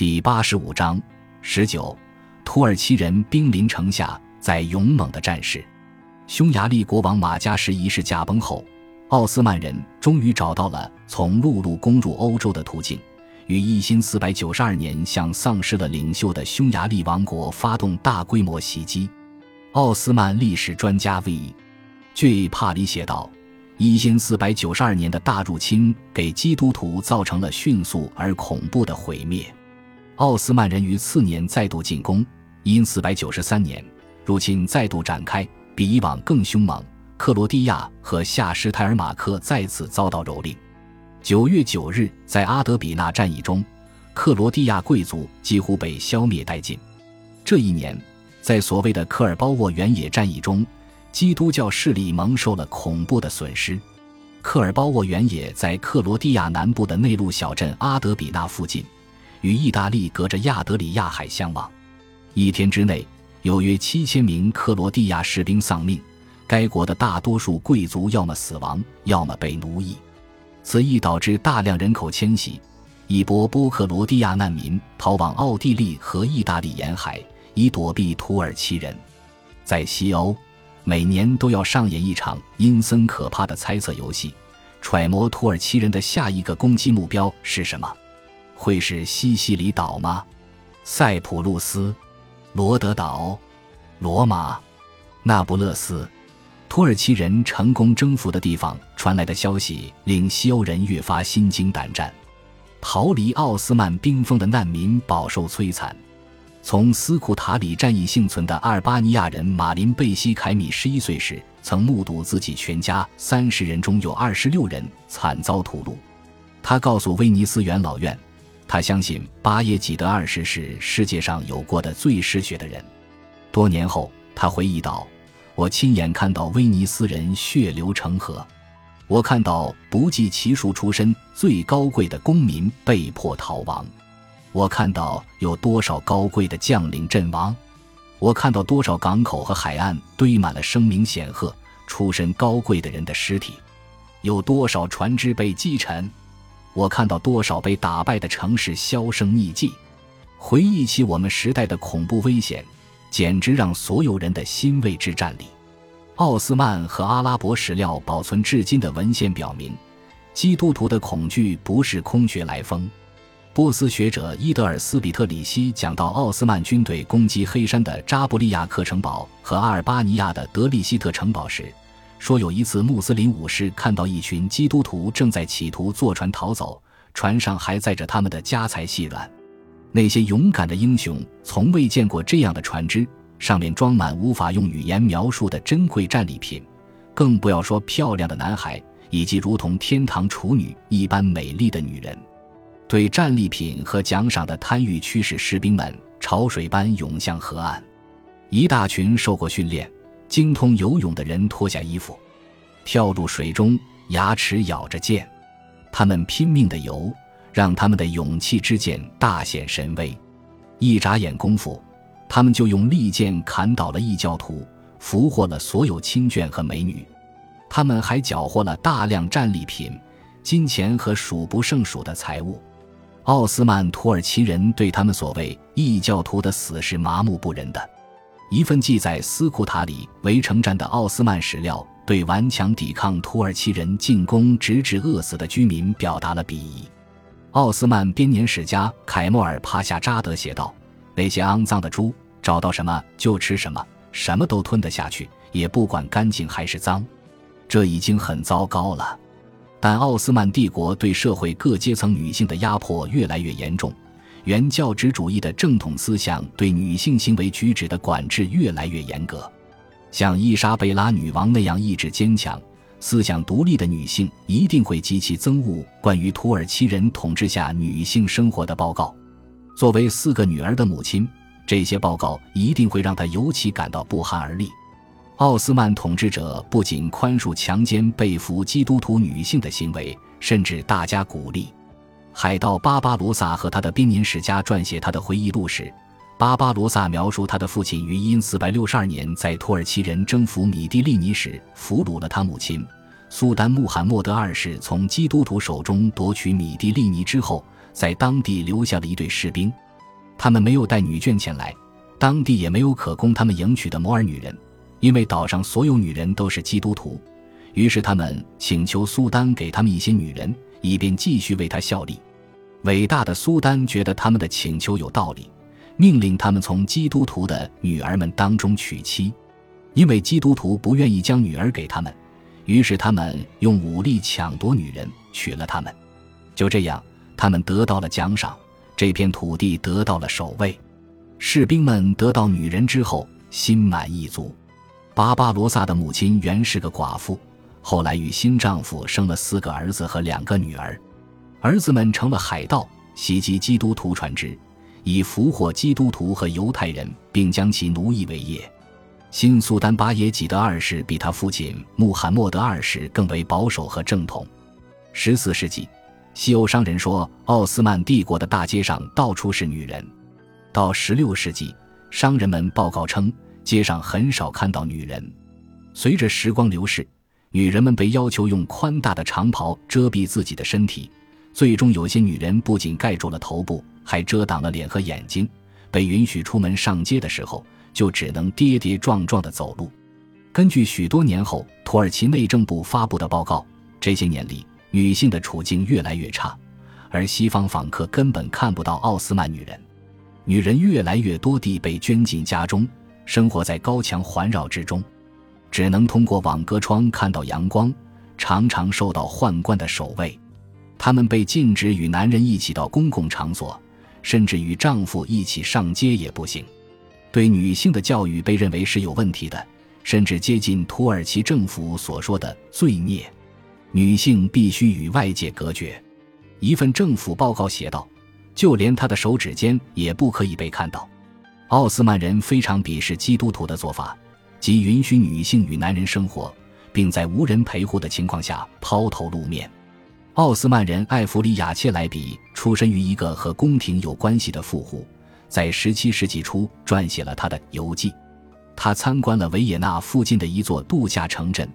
第八十五章十九，土耳其人兵临城下，在勇猛的战士。匈牙利国王马加什一世驾崩后，奥斯曼人终于找到了从陆路攻入欧洲的途径，于一四四百九十二年向丧失了领袖的匈牙利王国发动大规模袭击。奥斯曼历史专家 V.J. 帕里写道。一四四百九十二年的大入侵给基督徒造成了迅速而恐怖的毁灭。奥斯曼人于次年再度进攻，因四百九十三年入侵再度展开，比以往更凶猛。克罗地亚和夏施泰尔马克再次遭到蹂躏。九月九日，在阿德比纳战役中，克罗地亚贵族几乎被消灭殆尽。这一年，在所谓的科尔包沃原野战役中。基督教势力蒙受了恐怖的损失。科尔包沃原野在克罗地亚南部的内陆小镇阿德比纳附近，与意大利隔着亚德里亚海相望。一天之内，有约七千名克罗地亚士兵丧命。该国的大多数贵族要么死亡，要么被奴役。此役导致大量人口迁徙，一波波克罗地亚难民逃往奥地利和意大利沿海，以躲避土耳其人。在西欧。每年都要上演一场阴森可怕的猜测游戏，揣摩土耳其人的下一个攻击目标是什么？会是西西里岛吗？塞浦路斯、罗德岛、罗马、那不勒斯？土耳其人成功征服的地方传来的消息令西欧人越发心惊胆战，逃离奥斯曼冰封的难民饱受摧残。从斯库塔里战役幸存的阿尔巴尼亚人马林贝西凯米十一岁时，曾目睹自己全家三十人中有二十六人惨遭屠戮。他告诉威尼斯元老院，他相信巴耶济德二世是世界上有过的最嗜血的人。多年后，他回忆道：“我亲眼看到威尼斯人血流成河，我看到不计其数出身最高贵的公民被迫逃亡。”我看到有多少高贵的将领阵亡，我看到多少港口和海岸堆满了声名显赫、出身高贵的人的尸体，有多少船只被击沉，我看到多少被打败的城市销声匿迹。回忆起我们时代的恐怖危险，简直让所有人的心为之战栗。奥斯曼和阿拉伯史料保存至今的文献表明，基督徒的恐惧不是空穴来风。波斯学者伊德尔斯比特里希讲到奥斯曼军队攻击黑山的扎布利亚克城堡和阿尔巴尼亚的德利希特城堡时，说有一次穆斯林武士看到一群基督徒正在企图坐船逃走，船上还载着他们的家财细软。那些勇敢的英雄从未见过这样的船只，上面装满无法用语言描述的珍贵战利品，更不要说漂亮的男孩以及如同天堂处女一般美丽的女人。对战利品和奖赏的贪欲驱使士兵们潮水般涌向河岸。一大群受过训练、精通游泳的人脱下衣服，跳入水中，牙齿咬着剑。他们拼命的游，让他们的勇气之剑大显神威。一眨眼功夫，他们就用利剑砍倒了异教徒，俘获了所有亲眷和美女。他们还缴获了大量战利品、金钱和数不胜数的财物。奥斯曼土耳其人对他们所谓异教徒的死是麻木不仁的。一份记载斯库塔里围城战的奥斯曼史料对顽强抵抗土耳其人进攻直至饿死的居民表达了鄙夷。奥斯曼编年史家凯莫尔帕夏扎德写道：“那些肮脏的猪找到什么就吃什么，什么都吞得下去，也不管干净还是脏，这已经很糟糕了。”但奥斯曼帝国对社会各阶层女性的压迫越来越严重，原教旨主义的正统思想对女性行为举止的管制越来越严格。像伊莎贝拉女王那样意志坚强、思想独立的女性，一定会极其憎恶关于土耳其人统治下女性生活的报告。作为四个女儿的母亲，这些报告一定会让她尤其感到不寒而栗。奥斯曼统治者不仅宽恕强奸被俘基督徒女性的行为，甚至大加鼓励。海盗巴巴罗萨和他的编年史家撰写他的回忆录时，巴巴罗萨描述他的父亲于因四百六十二年在土耳其人征服米蒂利尼时俘虏了他母亲。苏丹穆罕默德二世从基督徒手中夺取米蒂利尼之后，在当地留下了一队士兵。他们没有带女眷前来，当地也没有可供他们迎娶的摩尔女人，因为岛上所有女人都是基督徒。于是他们请求苏丹给他们一些女人，以便继续为他效力。伟大的苏丹觉得他们的请求有道理，命令他们从基督徒的女儿们当中娶妻。因为基督徒不愿意将女儿给他们，于是他们用武力抢夺女人，娶了她们。就这样，他们得到了奖赏。这片土地得到了守卫，士兵们得到女人之后心满意足。巴巴罗萨的母亲原是个寡妇，后来与新丈夫生了四个儿子和两个女儿。儿子们成了海盗，袭击基督徒船只，以俘获基督徒和犹太人，并将其奴役为业。新苏丹巴耶济德二世比他父亲穆罕默德二世更为保守和正统。十四世纪。西欧商人说，奥斯曼帝国的大街上到处是女人。到16世纪，商人们报告称，街上很少看到女人。随着时光流逝，女人们被要求用宽大的长袍遮蔽自己的身体，最终有些女人不仅盖住了头部，还遮挡了脸和眼睛。被允许出门上街的时候，就只能跌跌撞撞地走路。根据许多年后土耳其内政部发布的报告，这些年里。女性的处境越来越差，而西方访客根本看不到奥斯曼女人。女人越来越多地被圈进家中，生活在高墙环绕之中，只能通过网格窗看到阳光，常常受到宦官的守卫。他们被禁止与男人一起到公共场所，甚至与丈夫一起上街也不行。对女性的教育被认为是有问题的，甚至接近土耳其政府所说的罪孽。女性必须与外界隔绝。一份政府报告写道：“就连她的手指尖也不可以被看到。”奥斯曼人非常鄙视基督徒的做法，即允许女性与男人生活，并在无人陪护的情况下抛头露面。奥斯曼人艾弗里亚切莱比出身于一个和宫廷有关系的富户，在17世纪初撰写了他的游记。他参观了维也纳附近的一座度假城镇。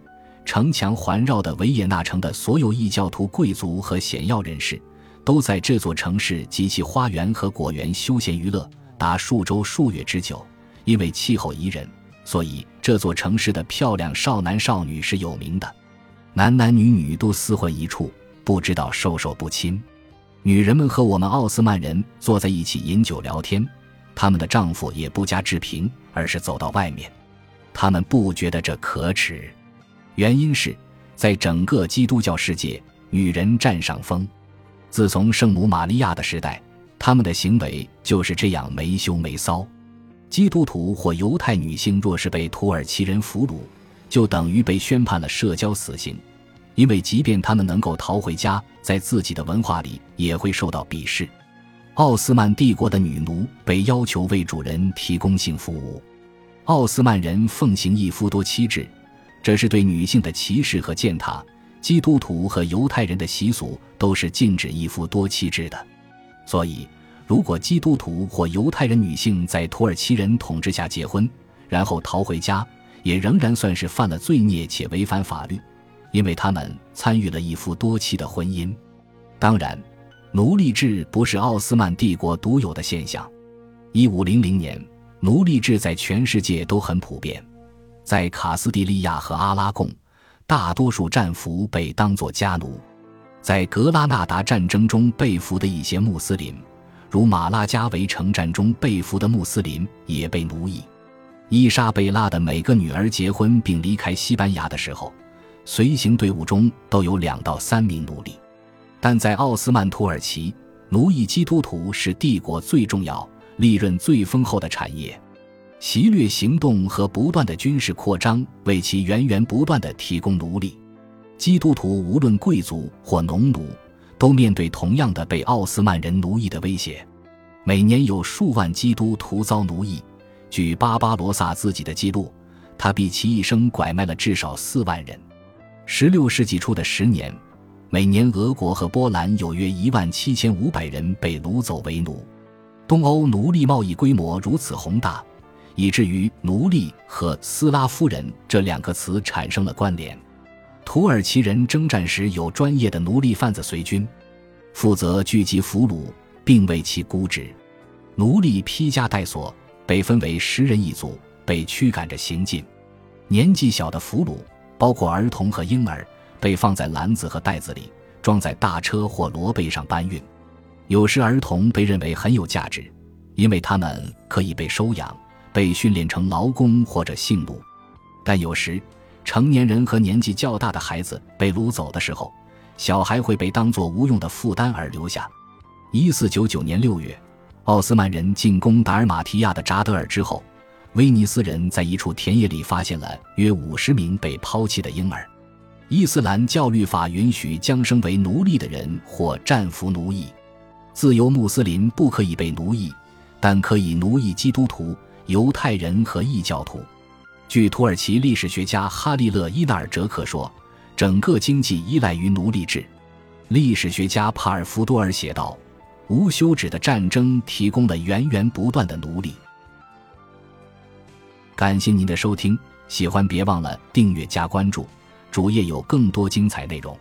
城墙环绕的维也纳城的所有异教徒贵族和显要人士，都在这座城市及其花园和果园休闲娱乐达数周数月之久。因为气候宜人，所以这座城市的漂亮少男少女是有名的，男男女女都厮混一处，不知道授受不亲。女人们和我们奥斯曼人坐在一起饮酒聊天，他们的丈夫也不加置评，而是走到外面，他们不觉得这可耻。原因是，在整个基督教世界，女人占上风。自从圣母玛利亚的时代，他们的行为就是这样没羞没臊。基督徒或犹太女性若是被土耳其人俘虏，就等于被宣判了社交死刑，因为即便他们能够逃回家，在自己的文化里也会受到鄙视。奥斯曼帝国的女奴被要求为主人提供性服务。奥斯曼人奉行一夫多妻制。这是对女性的歧视和践踏。基督徒和犹太人的习俗都是禁止一夫多妻制的，所以，如果基督徒或犹太人女性在土耳其人统治下结婚，然后逃回家，也仍然算是犯了罪孽且违反法律，因为他们参与了一夫多妻的婚姻。当然，奴隶制不是奥斯曼帝国独有的现象。一五零零年，奴隶制在全世界都很普遍。在卡斯蒂利亚和阿拉贡，大多数战俘被当作家奴；在格拉纳达战争中被俘的一些穆斯林，如马拉加围城战中被俘的穆斯林，也被奴役。伊莎贝拉的每个女儿结婚并离开西班牙的时候，随行队伍中都有两到三名奴隶。但在奥斯曼土耳其，奴役基督徒是帝国最重要、利润最丰厚的产业。袭掠行动和不断的军事扩张为其源源不断的提供奴隶。基督徒无论贵族或农奴，都面对同样的被奥斯曼人奴役的威胁。每年有数万基督徒遭奴役。据巴巴罗萨自己的记录，他毕其一生拐卖了至少四万人。十六世纪初的十年，每年俄国和波兰有约一万七千五百人被掳走为奴。东欧奴隶贸易规模如此宏大。以至于奴隶和斯拉夫人这两个词产生了关联。土耳其人征战时有专业的奴隶贩子随军，负责聚集俘虏并为其估值。奴隶披枷带锁，被分为十人一组，被驱赶着行进。年纪小的俘虏，包括儿童和婴儿，被放在篮子和袋子里，装在大车或骡背上搬运。有时，儿童被认为很有价值，因为他们可以被收养、被训练成劳工或者性奴。但有时，成年人和年纪较大的孩子被掳走的时候，小孩会被当作无用的负担而留下。一四九九年六月，奥斯曼人进攻达尔马提亚的扎德尔之后，威尼斯人在一处田野里发现了约五十名被抛弃的婴儿。伊斯兰教律法允许将生为奴隶的人或战俘奴役。自由穆斯林不可以被奴役，但可以奴役基督徒、犹太人和异教徒。据土耳其历史学家哈利勒伊纳尔哲克说，整个经济依赖于奴隶制。历史学家帕尔福多尔写道：“无休止的战争提供了源源不断的奴隶。”感谢您的收听，喜欢别忘了订阅加关注，主页有更多精彩内容。